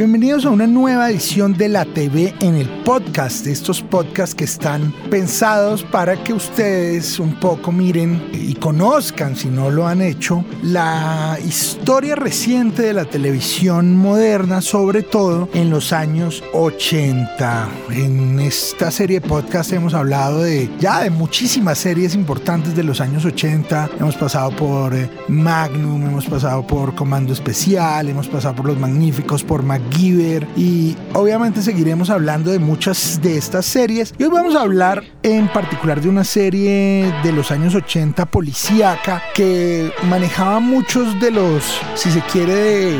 Bienvenidos a una nueva edición de la TV en el podcast. Estos podcasts que están pensados para que ustedes un poco miren y conozcan, si no lo han hecho, la historia reciente de la televisión moderna, sobre todo en los años 80. En esta serie de podcast hemos hablado de ya de muchísimas series importantes de los años 80. Hemos pasado por eh, Magnum, hemos pasado por Comando Especial, hemos pasado por Los Magníficos, por Mac Giver y obviamente seguiremos hablando de muchas de estas series. Y hoy vamos a hablar en particular de una serie de los años 80 policíaca que manejaba muchos de los, si se quiere, de,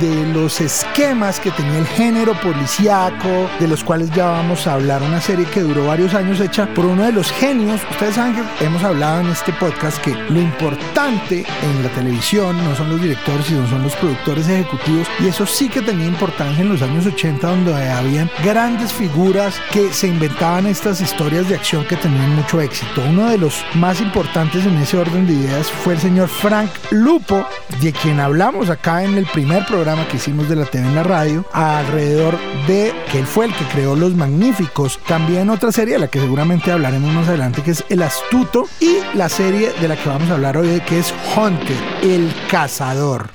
de los esquemas que tenía el género policíaco, de los cuales ya vamos a hablar, una serie que duró varios años hecha por uno de los genios. Ustedes saben que hemos hablado en este podcast que lo importante en la televisión no son los directores, sino son los productores ejecutivos. Y eso sí que tenía importancia en los años 80 donde habían grandes figuras que se inventaban estas historias de acción que tenían mucho éxito. Uno de los más importantes en ese orden de ideas fue el señor Frank Lupo, de quien hablamos acá en el primer programa que hicimos de la TV en la radio, alrededor de que él fue el que creó Los Magníficos. También otra serie de la que seguramente hablaremos más adelante, que es El Astuto, y la serie de la que vamos a hablar hoy, que es Hunter, el cazador.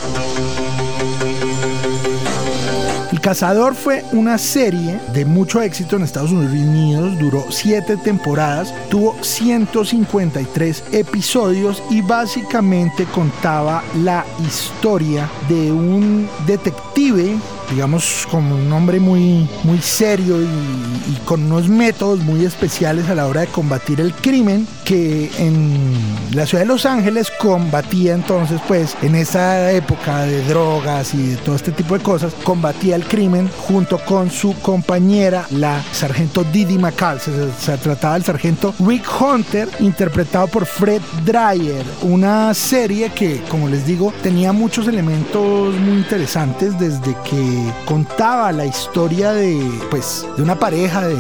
Cazador fue una serie de mucho éxito en Estados Unidos, duró 7 temporadas, tuvo 153 episodios y básicamente contaba la historia de un detective digamos, como un hombre muy, muy serio y, y, con unos métodos muy especiales a la hora de combatir el crimen, que en la ciudad de Los Ángeles combatía entonces, pues, en esa época de drogas y de todo este tipo de cosas, combatía el crimen junto con su compañera, la sargento Didi McCall. Se, trataba del sargento Rick Hunter, interpretado por Fred Dreyer, una serie que, como les digo, tenía muchos elementos muy interesantes desde que contaba la historia de, pues, de una pareja de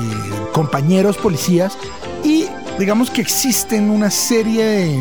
compañeros policías y digamos que existen una serie de,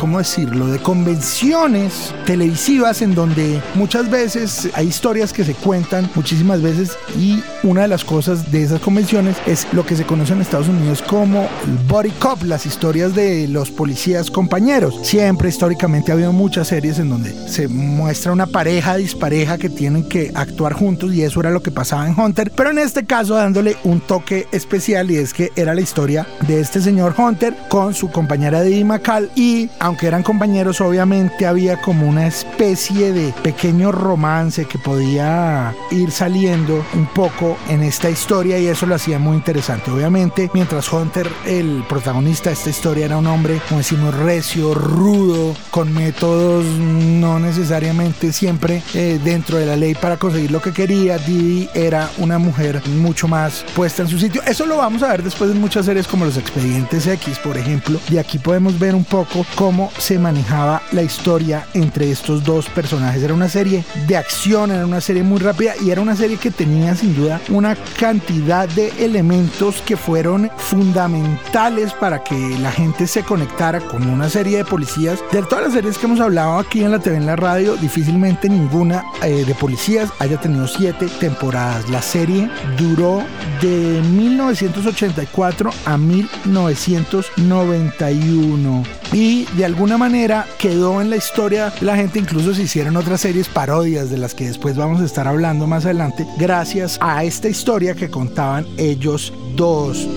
¿cómo decirlo?, de convenciones televisivas en donde muchas veces hay historias que se cuentan muchísimas veces y una de las cosas de esas convenciones es lo que se conoce en Estados Unidos como el body cop, las historias de los policías compañeros. Siempre históricamente ha habido muchas series en donde se muestra una pareja dispareja que tienen que actuar juntos y eso era lo que pasaba en Hunter, pero en este caso dándole un toque especial y es que era la historia de este señor Hunter con su compañera Didi McCall y aunque eran compañeros obviamente había como una especie de pequeño romance que podía ir saliendo un poco en esta historia y eso lo hacía muy interesante. Obviamente mientras Hunter, el protagonista de esta historia, era un hombre, como decimos, recio, rudo, con métodos no necesariamente siempre eh, dentro de la ley para conseguir lo que quería, Didi era una mujer mucho más puesta en su sitio. Eso lo vamos a ver después en muchas series como Los Expedientes Por ejemplo, y aquí podemos ver un poco cómo se manejaba la historia entre estos dos personajes. Era una serie de acción, era una serie muy rápida y era una serie que tenía sin duda una cantidad de elementos que fueron fundamentales para que la gente se conectara con una serie de policías. De todas las series que hemos hablado aquí en la TV, en la radio, difícilmente ninguna eh, de policías haya tenido siete temporadas. La serie duró de 1984 a 1991 y de alguna manera quedó en la historia la gente incluso se hicieron otras series parodias de las que después vamos a estar hablando más adelante gracias a esta historia que contaban ellos dos.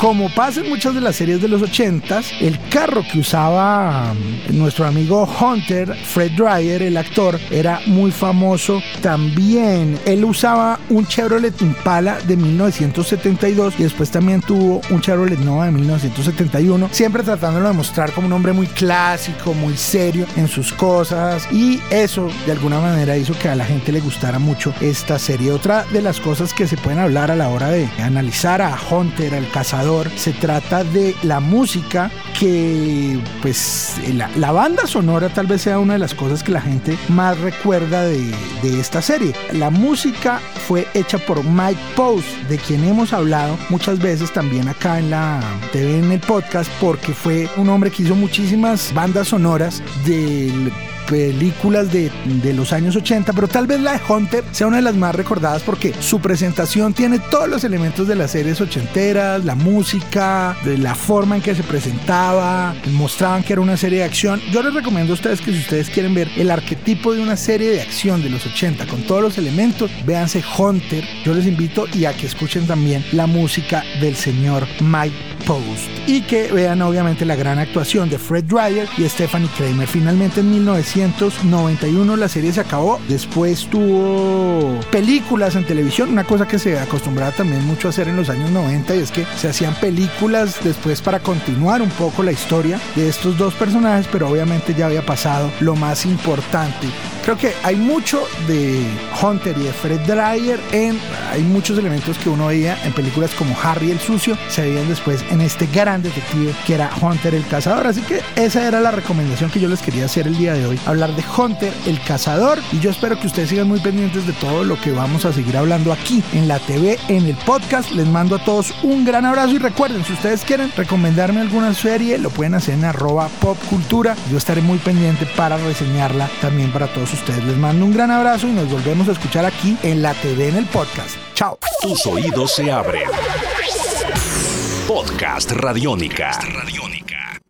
Como pasa en muchas de las series de los 80s, el carro que usaba um, nuestro amigo Hunter, Fred Dreyer, el actor, era muy famoso también. Él usaba un Chevrolet Impala de 1972 y después también tuvo un Chevrolet Nova de 1971, siempre tratándolo de mostrar como un hombre muy clásico, muy serio en sus cosas y eso de alguna manera hizo que a la gente le gustara mucho esta serie. Otra de las cosas que se pueden hablar a la hora de analizar a Hunter, al cazador, se trata de la música que pues la, banda sonora tal vez sea una de las cosas que la gente más recuerda de, de esta serie. La música fue hecha por Mike Post, de quien hemos hablado muchas veces también acá en la TV en el podcast, porque fue un hombre que hizo muchísimas bandas sonoras del películas de, de, los años 80, pero tal vez la de Hunter sea una de las más recordadas porque su presentación tiene todos los elementos de las series ochenteras, la música, de la forma en que se presentaba, mostraban que era una serie de acción. Yo les recomiendo a ustedes que si ustedes quieren ver el arquetipo de una serie de acción de los 80 con todos los elementos, véanse Hunter. Yo les invito y a que escuchen también la música del señor Mike Post y que vean obviamente la gran actuación de Fred Dreyer y Stephanie Kramer. Finalmente en 1991 la serie se acabó, después tuvo películas en televisión, una cosa que se acostumbraba también mucho a hacer en los años 90 y es que se hacían películas después para continuar un poco la historia de estos dos personajes, pero obviamente ya había pasado lo más importante Creo que hay mucho de Hunter y de Fred Dreyer en. Hay muchos elementos que uno veía en películas como Harry el Sucio, se veían después en este gran detective que era Hunter el Cazador. Así que esa era la recomendación que yo les quería hacer el día de hoy: hablar de Hunter el Cazador. Y yo espero que ustedes sigan muy pendientes de todo lo que vamos a seguir hablando aquí en la TV, en el podcast. Les mando a todos un gran abrazo y recuerden, si ustedes quieren recomendarme alguna serie, lo pueden hacer en arroba popcultura. Yo estaré muy pendiente para reseñarla también para todos ustedes. Les mando un gran abrazo y nos volvemos a escuchar aquí en la TV en el podcast. Chao. Tus oídos se abren. Podcast Radiónica.